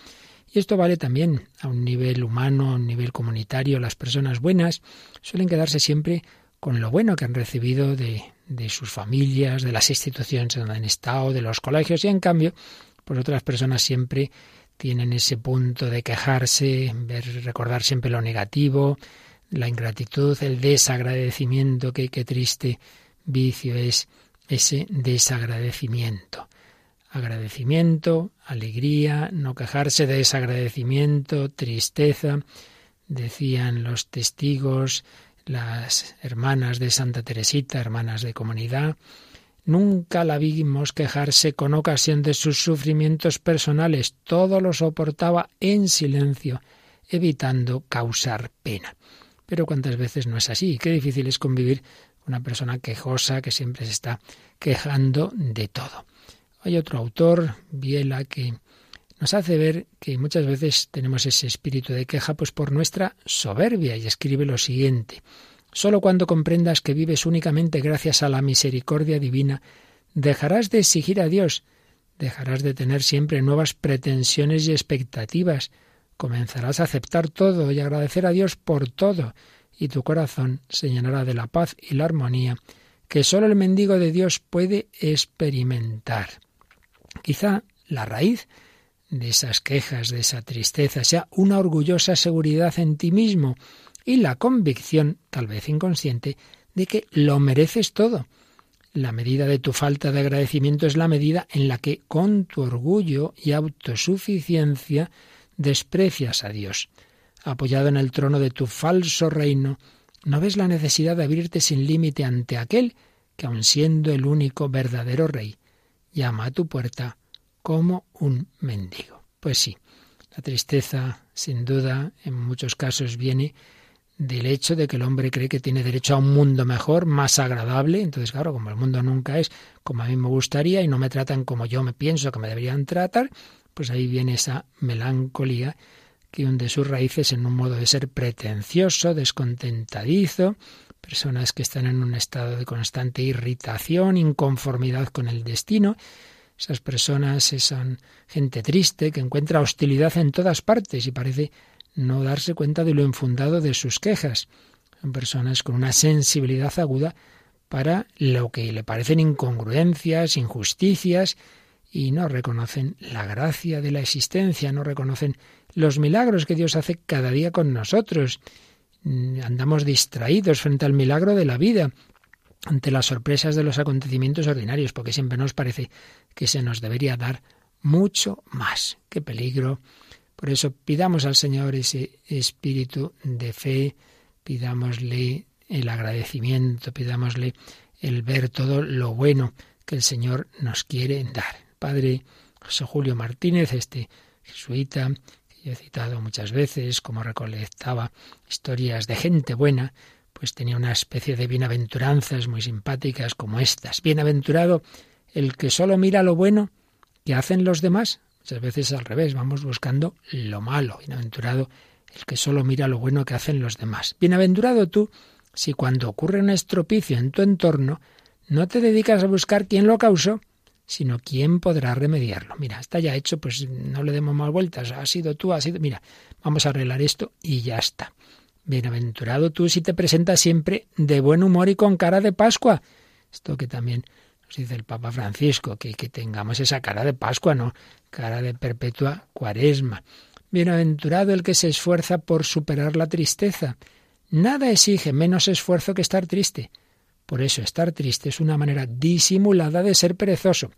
[SPEAKER 2] Y esto vale también a un nivel humano, a un nivel comunitario. Las personas buenas suelen quedarse siempre con lo bueno que han recibido de, sus familias, de las instituciones donde han estado, de los colegios, y en cambio, pues otras personas siempre tienen ese punto de quejarse, ver, recordar siempre lo negativo, la ingratitud, el desagradecimiento, que qué triste vicio es ese desagradecimiento. Agradecimiento, alegría, no quejarse de desagradecimiento, tristeza, decían los testigos, las hermanas de Santa Teresita, hermanas de comunidad, nunca la vimos quejarse con ocasión de sus sufrimientos personales, todo lo soportaba en silencio, evitando causar pena. Pero cuántas veces no es así, qué difícil es convivir con una persona quejosa que siempre se está quejando de todo. Hay otro autor, Biela, que nos hace ver que muchas veces tenemos ese espíritu de queja pues por nuestra soberbia y escribe lo siguiente: Solo cuando comprendas que vives únicamente gracias a la misericordia divina, dejarás de exigir a Dios, dejarás de tener siempre nuevas pretensiones y expectativas, comenzarás a aceptar todo y agradecer a Dios por todo, y tu corazón se llenará de la paz y la armonía que sólo el mendigo de Dios puede experimentar. Quizá la raíz de esas quejas, de esa tristeza, sea una orgullosa seguridad en ti mismo y la convicción, tal vez inconsciente, de que lo mereces todo. La medida de tu falta de agradecimiento es la medida en la que, con tu orgullo y autosuficiencia, desprecias a Dios. Apoyado en el trono de tu falso reino, no ves la necesidad de abrirte sin límite ante aquel que, aun siendo el único verdadero rey, llama a tu puerta como un mendigo. Pues sí, la tristeza, sin duda, en muchos casos viene del hecho de que el hombre cree que tiene derecho a un mundo mejor, más agradable. Entonces, claro, como el mundo nunca es como a mí me gustaría y no me tratan como yo me pienso que me deberían tratar, pues ahí viene esa melancolía que hunde sus raíces en un modo de ser pretencioso, descontentadizo, personas que están en un estado de constante irritación, inconformidad con el destino. Esas personas son gente triste que encuentra hostilidad en todas partes y parece no darse cuenta de lo infundado de sus quejas. Son personas con una sensibilidad aguda para lo que le parecen incongruencias, injusticias, y no reconocen la gracia de la existencia, no reconocen los milagros que Dios hace cada día con nosotros Mm, andamos distraídos frente al milagro de la vida, ante las sorpresas de los acontecimientos ordinarios, porque siempre nos parece que se nos debería dar mucho más. ¡Qué peligro! Por eso pidamos al Señor ese espíritu de fe, pidámosle el agradecimiento, pidámosle el ver todo lo bueno que el Señor nos quiere dar. Padre José Julio Martínez, este jesuita, y he citado muchas veces, como recolectaba historias de gente buena, pues tenía una especie de bienaventuranzas muy simpáticas como estas. Bienaventurado el que solo mira lo bueno que hacen los demás. Muchas veces al revés, vamos buscando lo malo. Bienaventurado el que solo mira lo bueno que hacen los demás. Bienaventurado tú si cuando ocurre un estropicio en tu entorno, no te dedicas a buscar quién lo causó, sino quién podrá remediarlo. Mira, está ya hecho, pues no le demos más vueltas. Ha sido tú, ha sido. Mira, vamos a arreglar esto y ya está. Bienaventurado tú si te presentas siempre de buen humor y con cara de Pascua. Esto que también nos dice el Papa Francisco, que, que tengamos esa cara de Pascua, no cara de perpetua cuaresma. Bienaventurado el que se esfuerza por superar la tristeza. Nada exige menos esfuerzo que estar triste. Por eso estar triste es una manera disimulada de ser perezoso.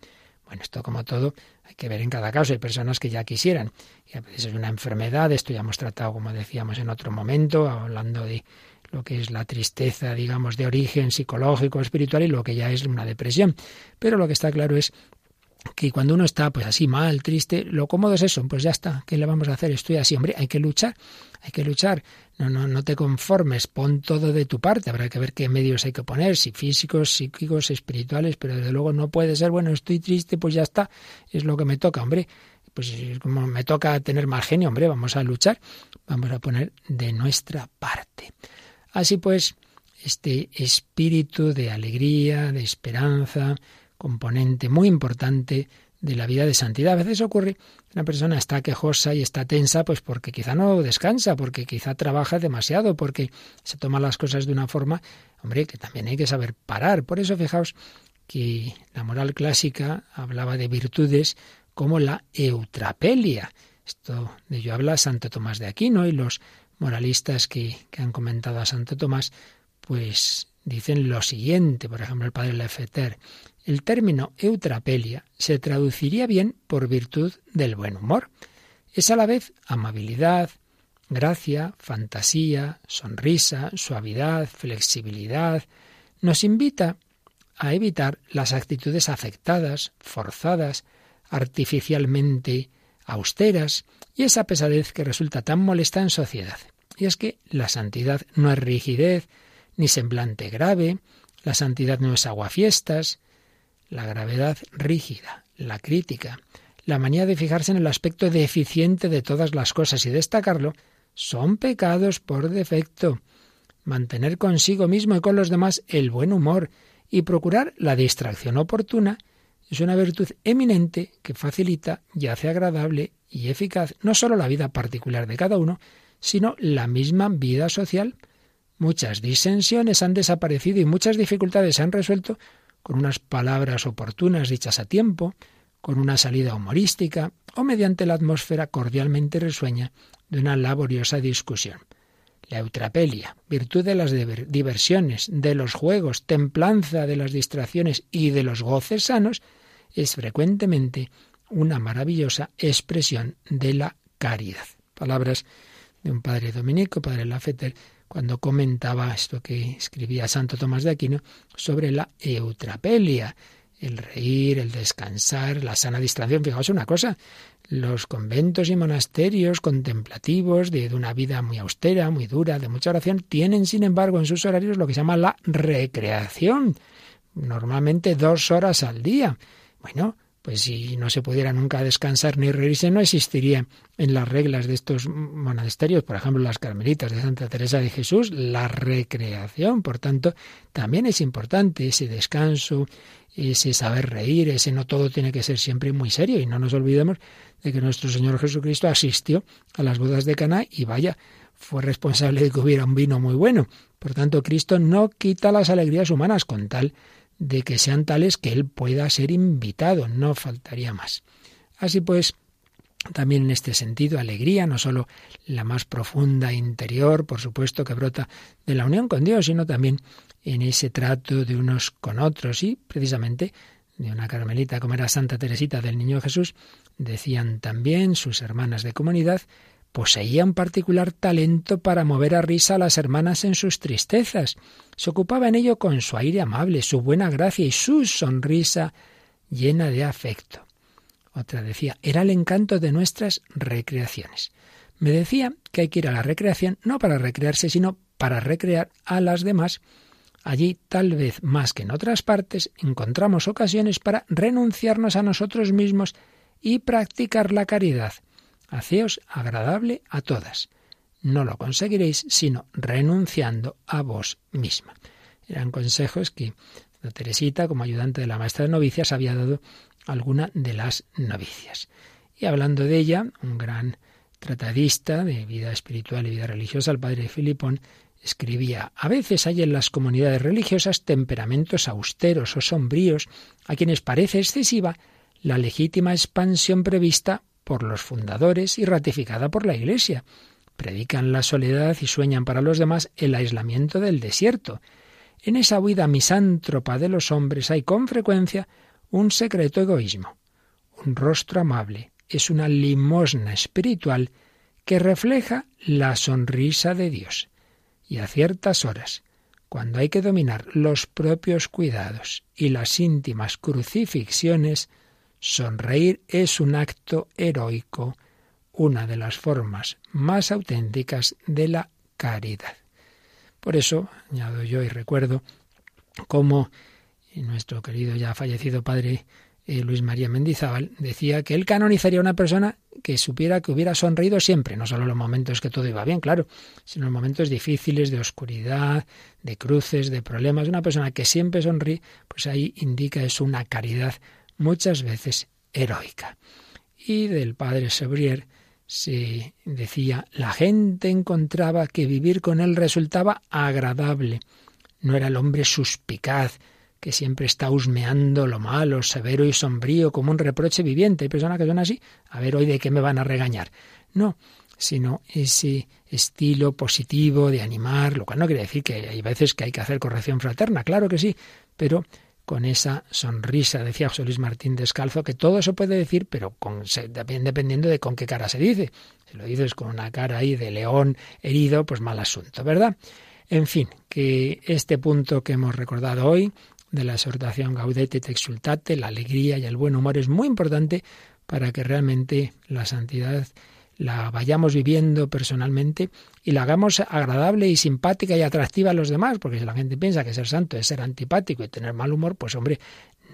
[SPEAKER 2] Bueno, esto como todo hay que ver en cada caso. Hay personas que ya quisieran. Y a veces es una enfermedad, esto ya hemos tratado, como decíamos en otro momento, hablando de lo que es la tristeza, digamos, de origen psicológico, espiritual y lo que ya es una depresión. Pero lo que está claro es que cuando uno está pues así mal, triste, lo cómodo es eso, pues ya está, ¿qué le vamos a hacer? Estoy así, hombre, hay que luchar, hay que luchar, no, no, no te conformes, pon todo de tu parte, habrá que ver qué medios hay que poner, si físicos, psíquicos, espirituales, pero desde luego no puede ser, bueno, estoy triste, pues ya está, es lo que me toca, hombre, pues como me toca tener mal genio, hombre, vamos a luchar, vamos a poner de nuestra parte. Así pues, este espíritu de alegría, de esperanza, componente muy importante de la vida de santidad. A veces ocurre una persona está quejosa y está tensa, pues porque quizá no descansa, porque quizá trabaja demasiado, porque se toma las cosas de una forma, hombre, que también hay que saber parar. Por eso fijaos que la moral clásica hablaba de virtudes como la eutrapelia. Esto de ello habla Santo Tomás de Aquino y los moralistas que, que han comentado a Santo Tomás, pues dicen lo siguiente, por ejemplo, el padre Lefeter, el término eutrapelia se traduciría bien por virtud del buen humor. Es a la vez amabilidad, gracia, fantasía, sonrisa, suavidad, flexibilidad. Nos invita a evitar las actitudes afectadas, forzadas, artificialmente austeras y esa pesadez que resulta tan molesta en sociedad. Y es que la santidad no es rigidez ni semblante grave, la santidad no es aguafiestas, la gravedad rígida, la crítica, la manía de fijarse en el aspecto deficiente de todas las cosas y destacarlo, son pecados por defecto. Mantener consigo mismo y con los demás el buen humor y procurar la distracción oportuna es una virtud eminente que facilita y hace agradable y eficaz no sólo la vida particular de cada uno, sino la misma vida social. Muchas disensiones han desaparecido y muchas dificultades se han resuelto con unas palabras oportunas dichas a tiempo, con una salida humorística o mediante la atmósfera cordialmente risueña de una laboriosa discusión. La eutrapelia, virtud de las diversiones, de los juegos, templanza de las distracciones y de los goces sanos, es frecuentemente una maravillosa expresión de la caridad. Palabras de un padre dominico, padre Lafeter, cuando comentaba esto que escribía Santo Tomás de Aquino sobre la eutrapelia, el reír, el descansar, la sana distracción. Fijaos una cosa, los conventos y monasterios contemplativos de, de, una vida muy austera, muy dura, de mucha oración, tienen sin embargo en sus horarios lo que se llama la recreación, normalmente dos horas al día. Bueno, pues si no se pudiera nunca descansar ni reírse, no existiría en las reglas de estos monasterios, por ejemplo, las carmelitas de Santa Teresa de Jesús, la recreación. Por tanto, también es importante ese descanso, ese saber reír, ese no todo tiene que ser siempre muy serio. Y no nos olvidemos de que nuestro Señor Jesucristo asistió a las bodas de Caná y vaya, fue responsable de que hubiera un vino muy bueno. Por tanto, Cristo no quita las alegrías humanas con tal de que sean tales que él pueda ser invitado, no faltaría más. Así pues, también en este sentido, alegría, no sólo la más profunda interior, por supuesto, que brota de la unión con Dios, sino también en ese trato de unos con otros y precisamente de una carmelita como era Santa Teresita del Niño Jesús, decían también sus hermanas de comunidad, Poseía un particular talento para mover a risa a las hermanas en sus tristezas. Se ocupaba en ello con su aire amable, su buena gracia y su sonrisa llena de afecto. Otra decía, era el encanto de nuestras recreaciones. Me decía que hay que ir a la recreación no para recrearse, sino para recrear a las demás. Allí, tal vez más que en otras partes, encontramos ocasiones para renunciarnos a nosotros mismos y practicar la caridad. Haceos agradable a todas. No lo conseguiréis sino renunciando a vos misma. Eran consejos que Teresita, como ayudante de la maestra de novicias, había dado a alguna de las novicias. Y hablando de ella, un gran tratadista de vida espiritual y vida religiosa, el padre Filipón, escribía A veces hay en las comunidades religiosas temperamentos austeros o sombríos, a quienes parece excesiva la legítima expansión prevista por los fundadores y ratificada por la Iglesia. Predican la soledad y sueñan para los demás el aislamiento del desierto. En esa huida misántropa de los hombres hay con frecuencia un secreto egoísmo. Un rostro amable es una limosna espiritual que refleja la sonrisa de Dios. Y a ciertas horas, cuando hay que dominar los propios cuidados y las íntimas crucifixiones, sonreír es un acto heroico, una de las formas más auténticas de la caridad. Por eso, añado yo y recuerdo cómo nuestro querido ya fallecido padre eh, Luis María Mendizábal decía que él canonizaría a una persona que supiera que hubiera sonreído siempre, no solo en los momentos que todo iba bien, claro, sino en los momentos difíciles, de oscuridad, de cruces, de problemas. Una persona que siempre sonríe, pues ahí indica es una caridad muchas veces heroica. Y del padre Sebrier se decía, la gente encontraba que vivir con él resultaba agradable. No era el hombre suspicaz, que siempre está husmeando lo malo, severo y sombrío, como un reproche viviente. Hay personas que son así, a ver hoy de qué me van a regañar. No, sino ese estilo positivo de animar, lo cual no quiere decir que hay veces que hay que hacer corrección fraterna, claro que sí, pero con esa sonrisa, decía José Luis Martín Descalzo, que todo se puede decir, pero con, dependiendo de con qué cara se dice. Si lo dices con una cara ahí de león herido, pues mal asunto, ¿verdad? En fin, que este punto que hemos recordado hoy de la exhortación Gaudete et Exultate, la alegría y el buen humor es muy importante para que realmente la santidad la vayamos viviendo personalmente y la hagamos agradable y simpática y atractiva a los demás, porque si la gente piensa que ser santo es ser antipático y tener mal humor, pues hombre,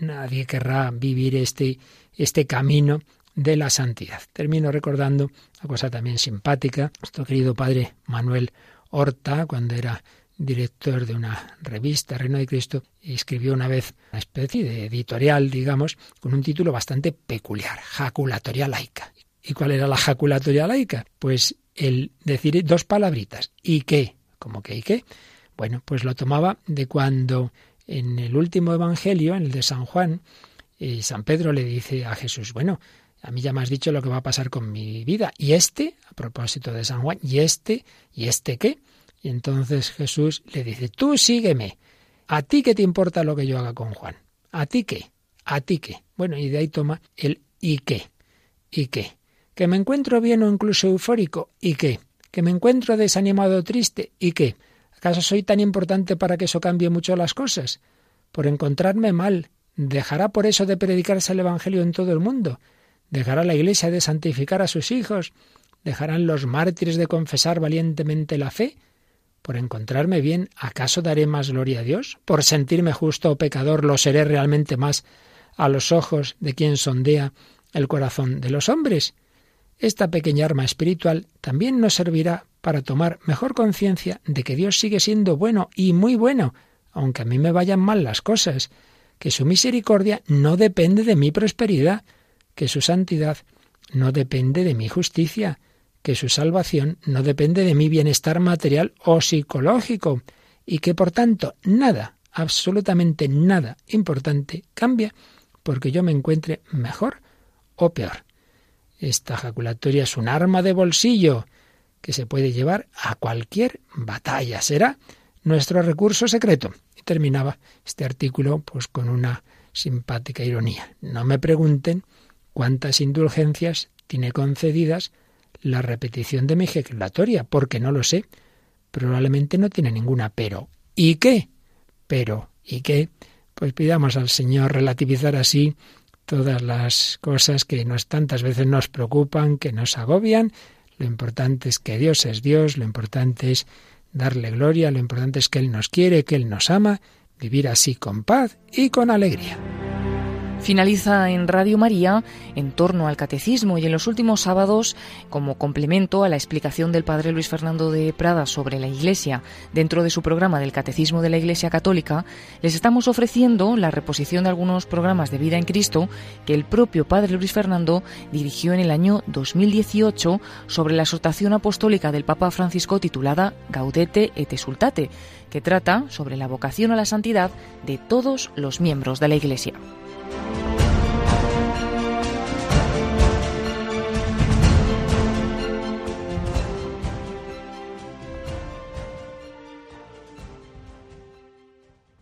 [SPEAKER 2] nadie querrá vivir este, este camino de la santidad. Termino recordando una cosa también simpática. Nuestro querido padre Manuel Horta, cuando era director de una revista, Reino de Cristo, escribió una vez una especie de editorial, digamos, con un título bastante peculiar, Jaculatoria laica. ¿Y cuál era la jaculatoria laica? Pues el decir dos palabritas. ¿Y qué? ¿Cómo que y qué? Bueno, pues lo tomaba de cuando en el último evangelio, en el de San Juan, eh, San Pedro le dice a Jesús, bueno, a mí ya me has dicho lo que va a pasar con mi vida. ¿Y este? A propósito de San Juan, ¿y este? ¿Y este qué? Y entonces Jesús le dice, tú sígueme. ¿A ti qué te importa lo que yo haga con Juan? ¿A ti qué? ¿A ti qué? Bueno, y de ahí toma el ¿y qué? ¿Y qué? ¿Que me encuentro bien o incluso eufórico? ¿Y qué? ¿Que me encuentro desanimado o triste? ¿Y qué? ¿Acaso soy tan importante para que eso cambie mucho las cosas? Por encontrarme mal, ¿dejará por eso de predicarse el Evangelio en todo el mundo? ¿Dejará la Iglesia de santificar a sus hijos? ¿Dejarán los mártires de confesar valientemente la fe? Por encontrarme bien, ¿acaso daré más gloria a Dios? ¿Por sentirme justo o pecador lo seré realmente más a los ojos de quien sondea el corazón de los hombres? Esta pequeña arma espiritual también nos servirá para tomar mejor conciencia de que Dios sigue siendo bueno y muy bueno, aunque a mí me vayan mal las cosas, que su misericordia no depende de mi prosperidad, que su santidad no depende de mi justicia, que su salvación no depende de mi bienestar material o psicológico, y que por tanto nada, absolutamente nada importante cambia porque yo me encuentre mejor o peor. Esta jaculatoria es un arma de bolsillo que se puede llevar a cualquier batalla. Será nuestro recurso secreto. Y terminaba este artículo pues con una simpática ironía. No me pregunten cuántas indulgencias tiene concedidas la repetición de mi jaculatoria, porque no lo sé. Probablemente no tiene ninguna, pero ¿y qué? Pero ¿y qué? Pues pidamos al Señor relativizar así todas las cosas que nos tantas veces nos preocupan, que nos agobian. Lo importante es que Dios es Dios, lo importante es darle gloria, lo importante es que Él nos quiere, que Él nos ama, vivir así con paz y con alegría.
[SPEAKER 1] Finaliza en Radio María en torno al catecismo y en los últimos sábados, como complemento a la explicación del padre Luis Fernando de Prada sobre la Iglesia dentro de su programa del Catecismo de la Iglesia Católica, les estamos ofreciendo la reposición de algunos programas de vida en Cristo que el propio padre Luis Fernando dirigió en el año 2018 sobre la exhortación apostólica del Papa Francisco titulada Gaudete et Exultate, que trata sobre la vocación a la santidad de todos los miembros de la Iglesia. Bye.